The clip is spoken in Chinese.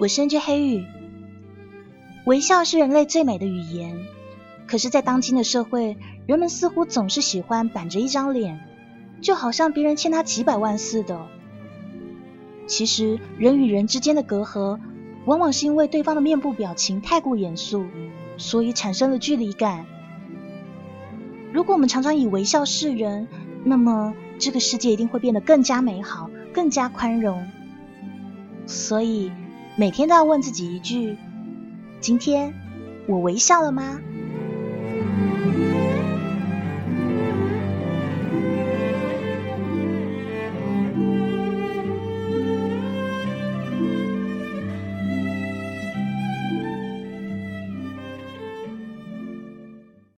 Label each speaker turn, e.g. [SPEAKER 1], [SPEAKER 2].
[SPEAKER 1] 我是 N J 黑羽。微笑是人类最美的语言，可是，在当今的社会，人们似乎总是喜欢板着一张脸，就好像别人欠他几百万似的。其实，人与人之间的隔阂，往往是因为对方的面部表情太过严肃，所以产生了距离感。如果我们常常以微笑示人，那么这个世界一定会变得更加美好，更加宽容。所以。每天都要问自己一句：今天我微笑了吗？